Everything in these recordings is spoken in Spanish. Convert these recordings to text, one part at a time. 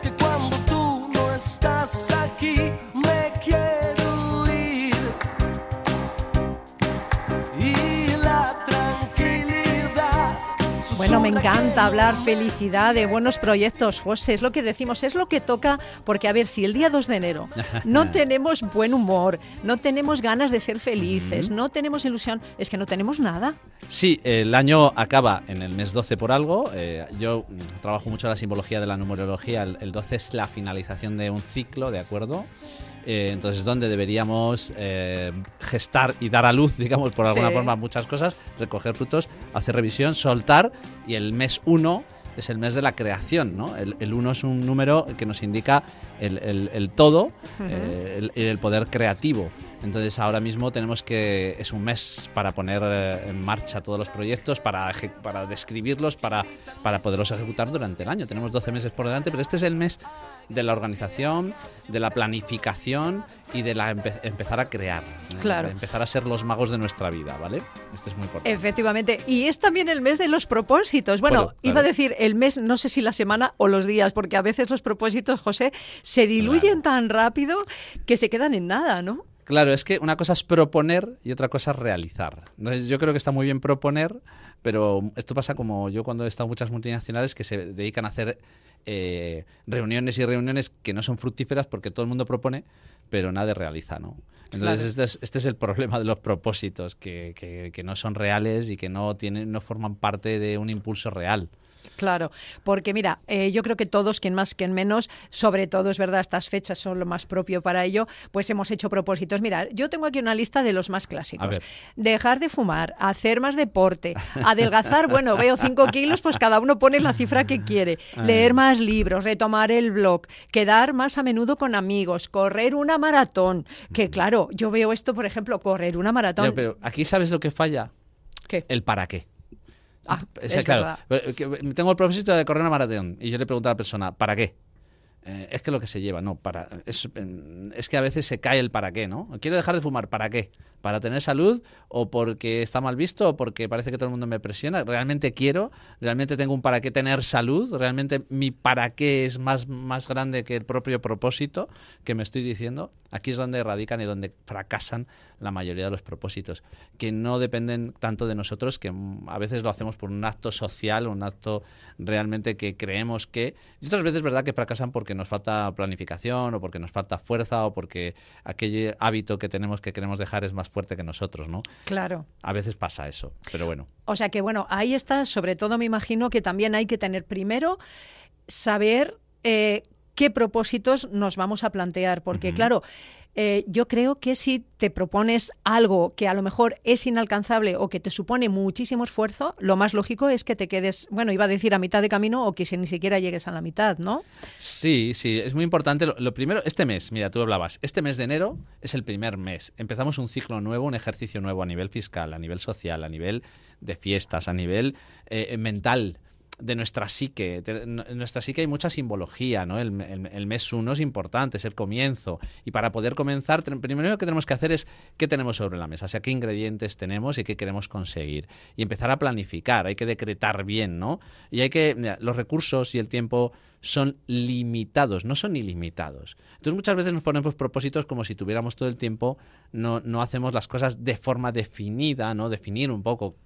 que cuando tú no estás aquí, me quiero Bueno, me encanta hablar felicidad, de buenos proyectos, José, es lo que decimos, es lo que toca, porque a ver, si el día 2 de enero no tenemos buen humor, no tenemos ganas de ser felices, no tenemos ilusión, es que no tenemos nada. Sí, el año acaba en el mes 12 por algo. eh, yo mm, trabajo mucho la simbología de la numerología. El, el 12 es la finalización de un ciclo, ¿de acuerdo? Eh, entonces es donde deberíamos eh, gestar y dar a luz, digamos, por alguna Sí. forma, muchas cosas, recoger frutos, hacer revisión, soltar. Y el mes 1 es el mes de la creación, ¿no? El, el 1 es un número que nos indica el, el- el todo, eh, el, el poder creativo. Entonces ahora mismo tenemos que es un mes para poner eh, en marcha todos los proyectos, para, para describirlos, para, para poderlos ejecutar durante el año. Tenemos 12 meses por delante, pero este es el mes de la organización, de la planificación y de la empe- empezar a crear. Claro. Empezar a ser los magos de nuestra vida, ¿vale? Esto es muy importante. Efectivamente, y es también el mes de los propósitos. Bueno, Bueno, iba a decir el mes, no sé si la semana o los días, porque a veces los propósitos, José, se diluyen tan rápido que se quedan en nada, ¿no? Claro, es que una cosa es proponer y otra cosa es realizar. Entonces, yo creo que está muy bien proponer, pero esto pasa como yo cuando he estado en muchas multinacionales que se dedican a hacer eh, reuniones y reuniones que no son fructíferas porque todo el mundo propone, pero nadie realiza, ¿no? Entonces, Claro. este, es, este es el problema de los propósitos, que, que- que no son reales y que no, tienen, no forman parte de un impulso real. Claro, porque mira, eh, yo creo que todos, quien más, quien menos, sobre todo es verdad, estas fechas son lo más propio para ello, pues hemos hecho propósitos. Mira, yo tengo aquí una lista de los más clásicos. Dejar de fumar, hacer más deporte, adelgazar, bueno, veo 5 kilos, pues cada uno pone la cifra que quiere, leer más libros, retomar el blog, quedar más a menudo con amigos, correr una maratón, que claro, yo veo esto, por ejemplo, correr una maratón. Pero aquí sabes lo que falla, ¿Qué? el para qué. Ah, O sea, es claro, verdad. tengo el propósito de correr una maratón y yo le pregunto a la persona, ¿para qué? Eh, es que lo que se lleva, no, para es, es que a veces se cae el para qué, ¿no? Quiero dejar de fumar, ¿para qué? ¿Para tener salud o porque está mal visto o porque parece que todo el mundo me presiona? ¿Realmente quiero? ¿Realmente tengo un para qué tener salud? ¿Realmente mi para qué es más, más grande que el propio propósito que me estoy diciendo? Aquí es donde radican y donde fracasan la mayoría de los propósitos, que no dependen tanto de nosotros, que a veces lo hacemos por un acto social, un acto realmente que creemos que... Y otras veces es verdad que fracasan porque nos falta planificación o porque nos falta fuerza o porque aquel hábito que tenemos que queremos dejar es más fuerte que nosotros, ¿no? Claro. A veces pasa eso, pero bueno. O sea que bueno, ahí está, sobre todo me imagino que también hay que tener primero saber eh, qué propósitos nos vamos a plantear, porque claro, eh, yo creo que si te propones algo que a lo mejor es inalcanzable o que te supone muchísimo esfuerzo, lo más lógico es que te quedes, bueno, iba a decir a mitad de camino o que si ni siquiera llegues a la mitad, ¿no? Sí, sí, es muy importante. Lo, primero, este mes, mira, tú hablabas, este mes de enero es el primer mes. Empezamos un ciclo nuevo, un ejercicio nuevo a nivel fiscal, a nivel social, a nivel de fiestas, a nivel eh, mental de nuestra psique. En nuestra psique hay mucha simbología, ¿no? El, mes uno es importante, es el comienzo. Y para poder comenzar, primero lo que tenemos que hacer es qué tenemos sobre la mesa, o sea, qué ingredientes tenemos y qué queremos conseguir. Y empezar a planificar, hay que decretar bien, ¿no? Y hay que, los recursos y el tiempo son limitados, no son ilimitados. Entonces muchas veces nos ponemos propósitos como si tuviéramos todo el tiempo, no, no hacemos las cosas de forma definida, ¿no? Definir un poco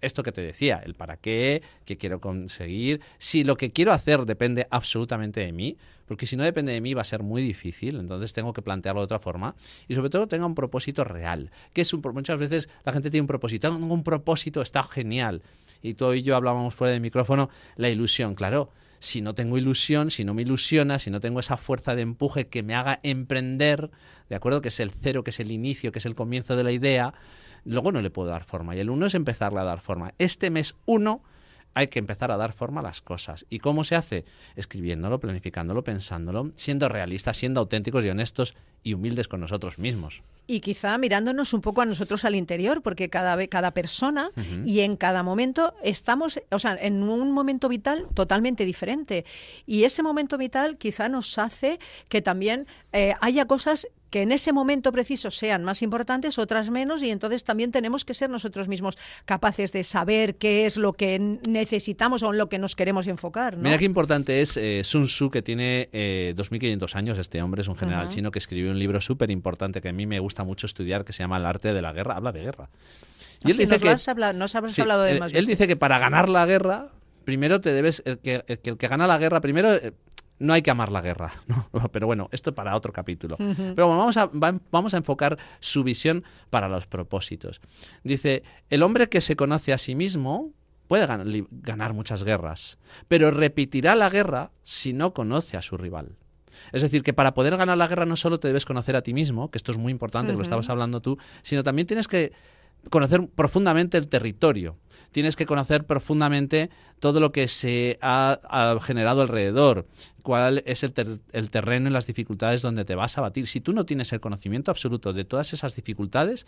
esto que te decía, el para qué, qué quiero conseguir, si lo que quiero hacer depende absolutamente de mí, porque si no depende de mí va a ser muy difícil, entonces tengo que plantearlo de otra forma. Y sobre todo tenga un propósito real, que es un, muchas veces la gente tiene un propósito, tengo un propósito, está genial, y tú y yo hablábamos fuera del micrófono, la ilusión, claro, si no tengo ilusión, si no me ilusiona, si no tengo esa fuerza de empuje que me haga emprender, ¿de acuerdo? Que es el cero, que es el inicio, que es el comienzo de la idea, luego no le puedo dar forma. Y el uno es empezarle a dar forma. Este mes uno hay que empezar a dar forma a las cosas. ¿Y cómo se hace? Escribiéndolo, planificándolo, pensándolo, siendo realistas, siendo auténticos y honestos y humildes con nosotros mismos. Y quizá mirándonos un poco a nosotros al interior, porque cada, cada persona y en cada momento estamos, o sea, en un momento vital totalmente diferente. Y ese momento vital quizá nos hace que también eh, haya cosas que en ese momento preciso sean más importantes, otras menos, y entonces también tenemos que ser nosotros mismos capaces de saber qué es lo que necesitamos o en lo que nos queremos enfocar. ¿no? Mira qué importante es eh, Sun Tzu, que tiene eh, 2.500 años. Este hombre es un general chino que escribió un libro súper importante que a mí me gusta mucho estudiar, que se llama El arte de la guerra. Habla de guerra. Ah, sí, nos lo has hablado- nos has Sí, hablado de él, más él veces. dice que para ganar la guerra, primero te debes. El que el que, el que gana la guerra, primero. No hay que amar la guerra, ¿no? pero bueno, esto para otro capítulo. Pero bueno, vamos a, va- vamos a enfocar su visión para los propósitos. Dice, el hombre que se conoce a sí mismo puede ganar muchas guerras, pero repetirá la guerra si no conoce a su rival. Es decir, que para poder ganar la guerra no solo te debes conocer a ti mismo, que esto es muy importante, que lo estabas hablando tú, sino también tienes que conocer profundamente el territorio. Tienes que conocer profundamente todo lo que se ha, generado alrededor, cuál es el, ter- el terreno y las dificultades donde te vas a batir. Si tú no tienes el conocimiento absoluto de todas esas dificultades,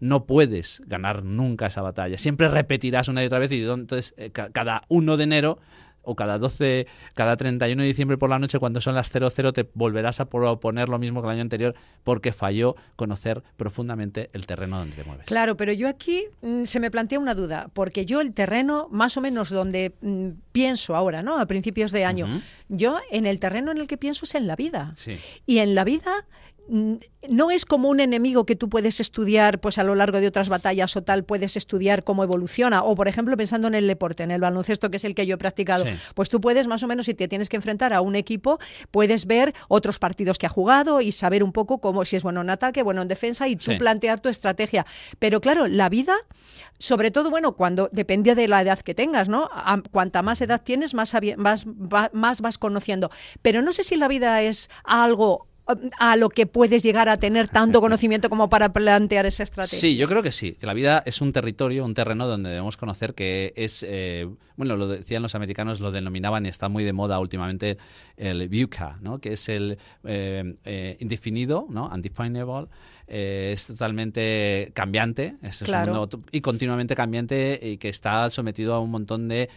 no puedes ganar nunca esa batalla. Siempre repetirás una y otra vez y entonces eh, ca- cada 1 de enero o cada 12, cada 31 de diciembre por la noche cuando son las 00 te volverás a proponer lo mismo que el año anterior porque falló conocer profundamente el terreno donde te mueves. Claro, pero yo aquí mm, se me plantea una duda, porque yo el terreno, más o menos donde mm, pienso ahora, ¿no? A principios de año, yo en el terreno en el que pienso es en la vida. Sí. Y en la vida no es como un enemigo que tú puedes estudiar pues a lo largo de otras batallas o tal, puedes estudiar cómo evoluciona. O por ejemplo, pensando en el deporte, en el baloncesto, que es el que yo he practicado, Sí. pues tú puedes más o menos, si te tienes que enfrentar a un equipo, puedes ver otros partidos que ha jugado y saber un poco cómo, si es bueno en ataque, bueno en defensa y tú Sí. plantear tu estrategia. Pero claro, la vida, sobre todo, bueno, cuando depende de la edad que tengas, ¿no? A- cuanta más edad tienes, más, más, más vas conociendo. Pero no sé si la vida es algo a lo que puedes llegar a tener tanto conocimiento como para plantear esa estrategia. Sí, yo creo que sí, que la vida es un territorio, un terreno donde debemos conocer que es, eh, bueno, lo decían los americanos, lo denominaban y está muy de moda últimamente el VUCA, ¿no? que es el eh, eh, indefinido, ¿no? undefinable, eh, es totalmente cambiante es Claro. mundo y continuamente cambiante y que está sometido a un montón de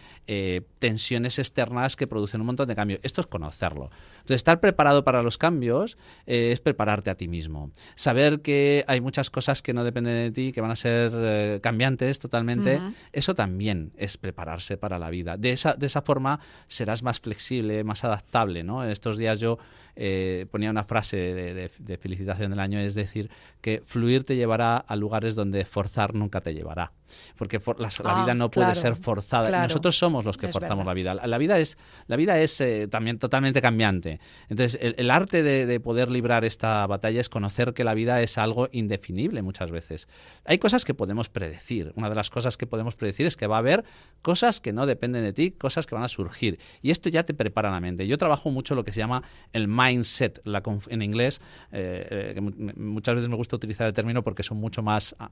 tensiones externas que producen un montón de cambios. Esto es conocerlo. Entonces, estar preparado para los cambios eh, es prepararte a ti mismo. Saber que hay muchas cosas que no dependen de ti, que van a ser eh, cambiantes totalmente, eso también es prepararse para la vida. De esa, de esa forma serás más flexible, más adaptable. ¿no? En estos días yo eh, ponía una frase de, de- de felicitación del año, es decir, que fluir te llevará a lugares donde forzar nunca te llevará. Porque for- la, la Ah, vida no puede claro, ser forzada. claro. Nosotros somos los que Es forzamos verdad. la vida. La, la vida es, la vida es eh, también totalmente cambiante. Entonces, el, el arte de, de poder librar esta batalla es conocer que la vida es algo indefinible muchas veces. Hay cosas que podemos predecir. Una de las cosas que podemos predecir es que va a haber cosas que no dependen de ti, cosas que van a surgir. Y esto ya te prepara la mente. Yo trabajo mucho lo que se llama el mindset, conf- en inglés, eh, eh, muchas veces me gusta utilizar el término porque son mucho más, ah,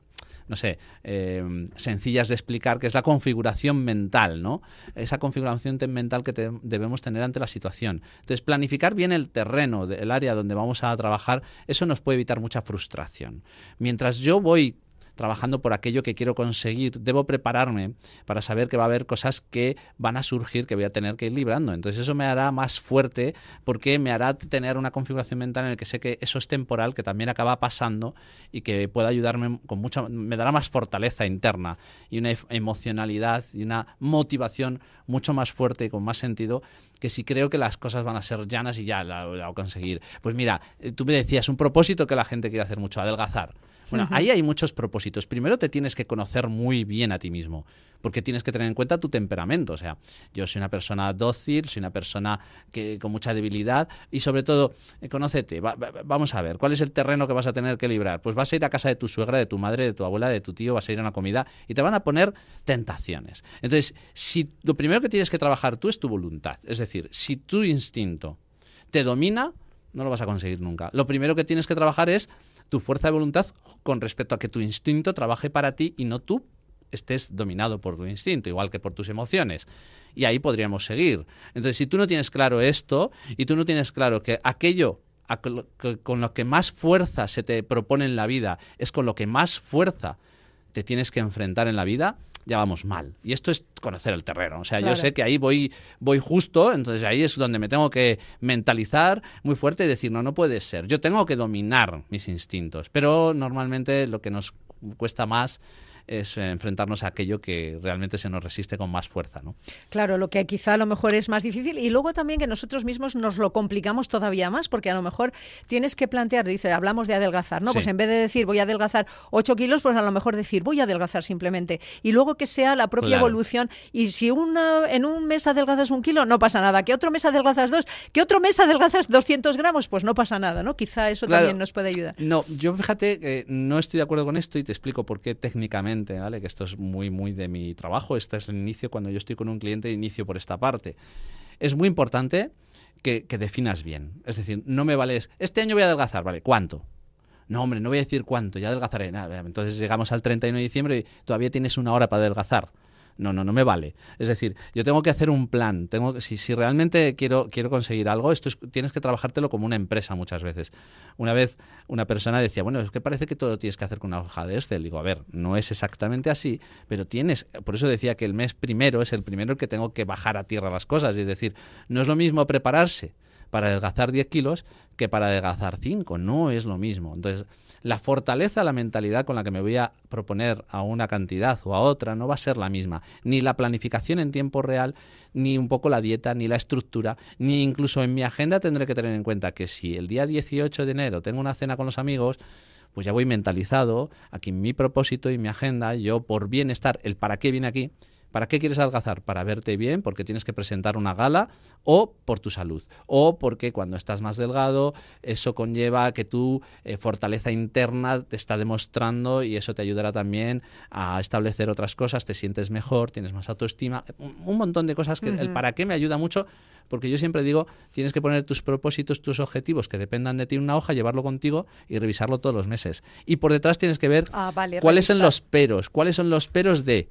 no sé, eh, sencillas de explicar, que es la configuración mental, ¿no? Esa configuración mental que debemos tener ante la situación. Entonces, planificar bien el terreno, el área donde vamos a trabajar, eso nos puede evitar mucha frustración. Mientras yo voy trabajando por aquello que quiero conseguir, debo prepararme para saber que va a haber cosas que van a surgir que voy a tener que ir librando. Entonces eso me hará más fuerte porque me hará tener una configuración mental en la que sé que eso es temporal, que también acaba pasando y que puede ayudarme con mucha, me dará más fortaleza interna y una emocionalidad y una motivación mucho más fuerte y con más sentido que si creo que las cosas van a ser llanas y ya la, la voy a conseguir. Pues mira, eh, tú me decías un propósito que la gente quiere hacer mucho, adelgazar. Bueno, ahí hay muchos propósitos. Primero te tienes que conocer muy bien a ti mismo, porque tienes que tener en cuenta tu temperamento. O sea, yo soy una persona dócil, soy una persona que, con mucha debilidad y sobre todo, eh, conócete. Va- va- vamos a ver, ¿cuál es el terreno que vas a tener que librar? Pues vas a ir a casa de tu suegra, de tu madre, de tu abuela, de tu tío, vas a ir a una comida y te van a poner tentaciones. Entonces, si lo primero que tienes que trabajar tú es tu voluntad, es decir, si tu instinto te domina, no lo vas a conseguir nunca. Lo primero que tienes que trabajar es tu fuerza de voluntad con respecto a que tu instinto trabaje para ti y no tú estés dominado por tu instinto, igual que por tus emociones. Y ahí podríamos seguir. Entonces, si tú no tienes claro esto y tú no tienes claro que aquello con lo que más fuerza se te propone en la vida es con lo que más fuerza te tienes que enfrentar en la vida, ya vamos mal. Y esto es conocer el terreno. O sea, Claro. yo sé que ahí voy, voy justo, entonces ahí es donde me tengo que mentalizar muy fuerte y decir, no, no puede ser. Yo tengo que dominar mis instintos. Pero normalmente lo que nos cuesta más es eh, enfrentarnos a aquello que realmente se nos resiste con más fuerza, ¿no? Claro, lo que quizá a lo mejor es más difícil y luego también que nosotros mismos nos lo complicamos todavía más porque a lo mejor tienes que plantear, dice, hablamos de adelgazar, ¿no? Sí. Pues en vez de decir voy a adelgazar 8 kilos, pues a lo mejor decir voy a adelgazar simplemente y luego que sea la propia Claro. evolución y si una, en un mes adelgazas un kilo, no pasa nada, que otro mes adelgazas dos, que otro mes adelgazas 200 gramos, pues no pasa nada, ¿no? Quizá eso Claro. también nos puede ayudar. No, yo fíjate no estoy de acuerdo con esto y te explico por qué técnicamente, ¿vale? Que esto es muy, muy de mi trabajo. Este es el inicio, cuando yo estoy con un cliente, inicio por esta parte. Es muy importante que, que definas bien. Es decir, no me vales, este año voy a adelgazar, ¿vale? ¿Cuánto? No, hombre, no voy a decir cuánto, ya adelgazaré. Nada, entonces llegamos al 31 de diciembre y todavía tienes una hora para adelgazar. No, no, no me vale. Es decir, yo tengo que hacer un plan. Tengo, si, si realmente quiero, quiero conseguir algo, esto es- tienes que trabajártelo como una empresa muchas veces. Una vez una persona decía, bueno, es que parece que todo tienes que hacer con una hoja de Excel. Digo, a ver, no es exactamente así, pero tienes, por eso decía que el mes primero es el primero que tengo que bajar a tierra las cosas. Es decir, no es lo mismo prepararse para adelgazar 10 kilos que para adelgazar 5. No es lo mismo. Entonces, la fortaleza, la mentalidad con la que me voy a proponer a una cantidad o a otra no va a ser la misma. Ni la planificación en tiempo real, ni un poco la dieta, ni la estructura, ni incluso en mi agenda tendré que tener en cuenta que si el día 18 de enero tengo una cena con los amigos, pues ya voy mentalizado, aquí mi propósito y mi agenda, yo por bienestar, el para qué viene aquí, ¿Para qué quieres adelgazar? Para verte bien, porque tienes que presentar una gala o por tu salud. O porque cuando estás más delgado, eso conlleva que tu eh, fortaleza interna te está demostrando y eso te ayudará también a establecer otras cosas, te sientes mejor, tienes más autoestima, un, un montón de cosas que el para qué me ayuda mucho, porque yo siempre digo, tienes que poner tus propósitos, tus objetivos que dependan de ti en una hoja, llevarlo contigo y revisarlo todos los meses. Y por detrás tienes que ver Ah, vale, cuáles son los peros, cuáles son los peros de...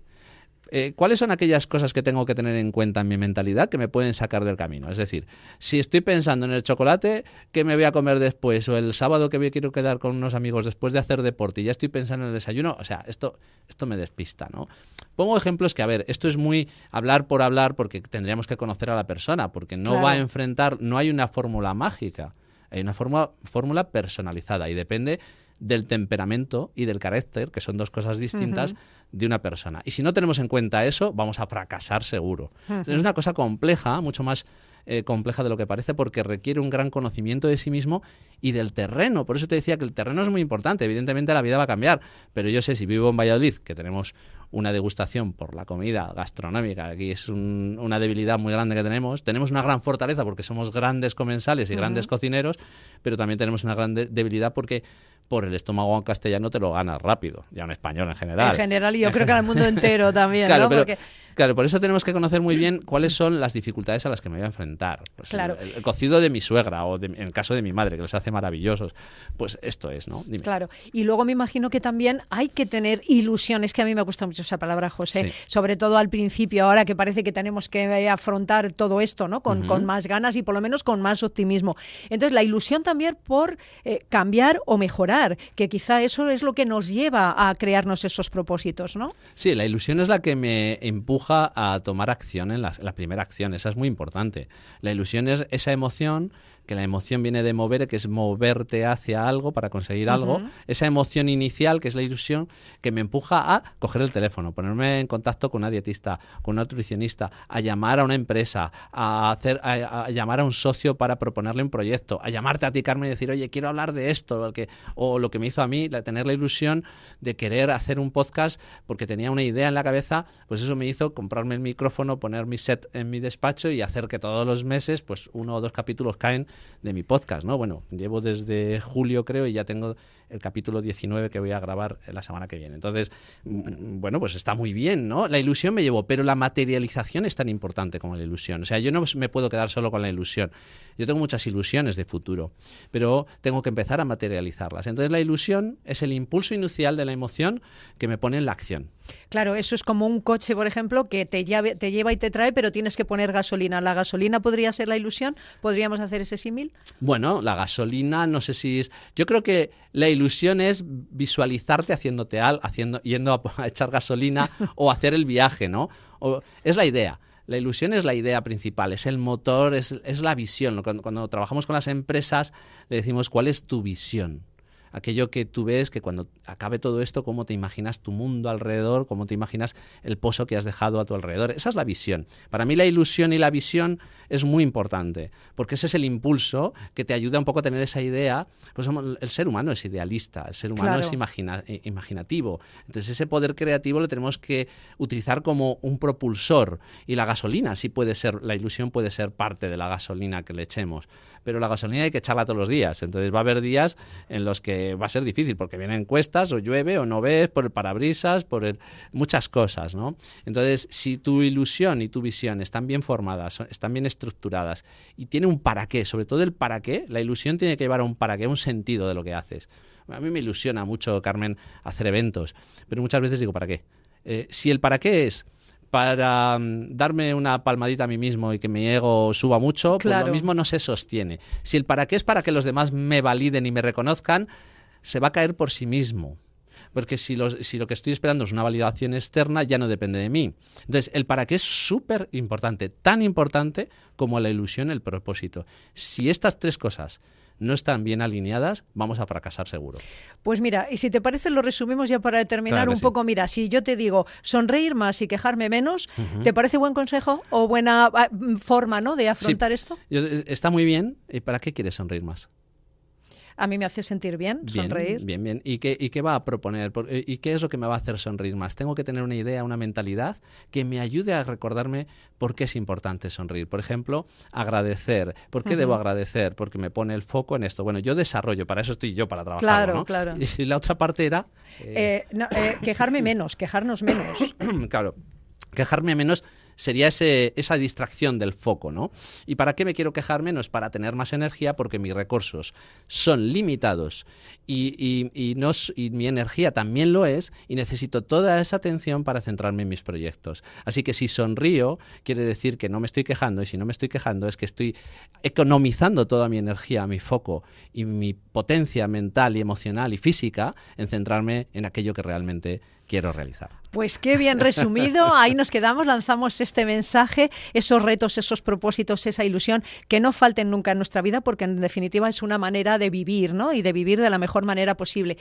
Eh, ¿Cuáles son aquellas cosas que tengo que tener en cuenta en mi mentalidad que me pueden sacar del camino? Es decir, si estoy pensando en el chocolate que me voy a comer después o el sábado que me quiero quedar con unos amigos después de hacer deporte y ya estoy pensando en el desayuno, o sea, esto, esto me despista, ¿no? Pongo ejemplos que, a ver, esto es muy hablar por hablar porque tendríamos que conocer a la persona, porque no Claro. va a enfrentar, no hay una fórmula mágica, hay una fórmula, fórmula personalizada y depende del temperamento y del carácter, que son dos cosas distintas, de una persona. Y si no tenemos en cuenta eso, vamos a fracasar seguro. Es una cosa compleja, mucho más eh, compleja de lo que parece, porque requiere un gran conocimiento de sí mismo y del terreno. Por eso te decía que el terreno es muy importante. Evidentemente la vida va a cambiar, pero yo sé si vivo en Valladolid, que tenemos una degustación por la comida gastronómica, aquí es un- una debilidad muy grande que tenemos. Tenemos una gran fortaleza porque somos grandes comensales y grandes cocineros, pero también tenemos una gran de- debilidad porque por el estómago en castellano te lo ganas rápido, ya en español en general. En general y yo creo que al mundo entero también, Claro, ¿no? pero, Porque- claro, por eso tenemos que conocer muy bien cuáles son las dificultades a las que me voy a enfrentar. Pues Claro. el, el cocido de mi suegra o de- en el caso de mi madre, que los hace maravillosos. Pues esto es, ¿no? Dime. Claro, y luego me imagino que también hay que tener ilusiones, que a mí me gusta mucho esa palabra, José, Sí. sobre todo al principio, ahora que parece que tenemos que afrontar todo esto, ¿no? Con, con más ganas y por lo menos con más optimismo. Entonces, la ilusión también por eh, cambiar o mejorar, que quizá eso es lo que nos lleva a crearnos esos propósitos, ¿no? Sí, la ilusión es la que me empuja a tomar acción en la, la primera acción. Esa es muy importante. La ilusión es esa emoción, que la emoción viene de mover, que es moverte hacia algo para conseguir algo. Esa emoción inicial, que es la ilusión, que me empuja a coger el teléfono, ponerme en contacto con una dietista, con una nutricionista, a llamar a una empresa, a, hacer, a, a llamar a un socio para proponerle un proyecto, a llamarte a ti, Carmen, y decir, oye, quiero hablar de esto, que, o lo que me hizo a mí, la- tener la ilusión de querer hacer un podcast porque tenía una idea en la cabeza, pues eso me hizo comprarme el micrófono, poner mi set en mi despacho y hacer que todos los meses, pues uno o dos capítulos caen de mi podcast, ¿no? Bueno, llevo desde julio creo y ya tengo el capítulo 19 que voy a grabar la semana que viene. Entonces, mm, bueno, pues está muy bien, ¿no? La ilusión me llevó, pero la materialización es tan importante como la ilusión. O sea, yo no me puedo quedar solo con la ilusión. Yo tengo muchas ilusiones de futuro, pero tengo que empezar a materializarlas. Entonces, la ilusión es el impulso inicial de la emoción que me pone en la acción. Claro, eso es como un coche, por ejemplo, que te, llave- te lleva y te trae, pero tienes que poner gasolina. ¿La gasolina podría ser la ilusión? ¿Podríamos hacer ese símil? Bueno, la gasolina, no sé si es. Yo creo que la ilusión ilusión es visualizarte haciéndote al, haciendo, yendo a, echar gasolina o hacer el viaje, ¿no? O, es la idea. La ilusión es la idea principal, es el motor, es, es la visión. Cuando, cuando trabajamos con las empresas le decimos cuál es tu visión aquello que tú ves que cuando acabe todo esto, cómo te imaginas tu mundo alrededor, cómo te imaginas el pozo que has dejado a tu alrededor. Esa es la visión. Para mí la ilusión y la visión es muy importante, porque ese es el impulso que te ayuda un poco a tener esa idea. Pues el ser humano es idealista, el ser humano es eh, imaginativo. Entonces ese poder creativo lo tenemos que utilizar como un propulsor. Y la gasolina sí puede ser, la ilusión puede ser parte de la gasolina que le echemos. Pero la gasolina hay que echarla todos los días. Entonces va a haber días en los que va a ser difícil porque vienen cuestas o llueve o no ves por el parabrisas, por muchas cosas, ¿no? Entonces, si tu ilusión y tu visión están bien formadas, están bien estructuradas y tiene un para qué, sobre todo el para qué, la ilusión tiene que llevar a un para qué, un sentido de lo que haces. A mí me ilusiona mucho, Carmen, hacer eventos, pero muchas veces digo, ¿para qué? Eh, si el para qué es para mm, darme una palmadita a mí mismo y que mi ego suba mucho, pues lo mismo no se sostiene. Si el para qué es para que los demás me validen y me reconozcan, se va a caer por sí mismo. Porque si, si lo que estoy esperando es una validación externa, ya no depende de mí. Entonces, el para qué es súper importante, tan importante como la ilusión, el propósito. Si estas tres cosas no están bien alineadas, vamos a fracasar seguro. Pues mira, y si te parece, lo resumimos ya para terminar un poco. Mira, si yo te digo sonreír más y quejarme menos, ¿te parece buen consejo o buena ah, forma ¿no? de afrontar esto? Eh, está muy bien. ¿Y para qué quieres sonreír más? A mí me hace sentir bien, sonreír. Bien, bien. ¿Y qué, ¿Y qué va a proponer? Eh, ¿Y qué es lo que me va a hacer sonreír más? Tengo que tener una idea, una mentalidad que me ayude a recordarme por qué es importante sonreír. Por ejemplo, agradecer. ¿Por qué debo agradecer? Porque me pone el foco en esto. Bueno, yo desarrollo, para eso estoy yo, para trabajar. Claro, claro. Y la otra parte era... Eh, eh, quejarme menos, quejarnos menos. claro. Quejarme menos sería ese, esa distracción del foco, ¿no? ¿Y para qué me quiero quejar menos? Para tener más energía porque mis recursos son limitados y, y, y mi energía también lo es y necesito toda esa atención para centrarme en mis proyectos. Así que si sonrío, quiere decir que no me estoy quejando y si no me estoy quejando es que estoy economizando toda mi energía, mi foco y mi potencia mental y emocional y física en centrarme en aquello que realmente quiero realizar. Pues qué bien resumido, ahí nos quedamos, lanzamos este mensaje, esos retos, esos propósitos, esa ilusión, que no falten nunca en nuestra vida porque en definitiva es una manera de vivir, ¿no? Y de vivir de la mejor manera posible.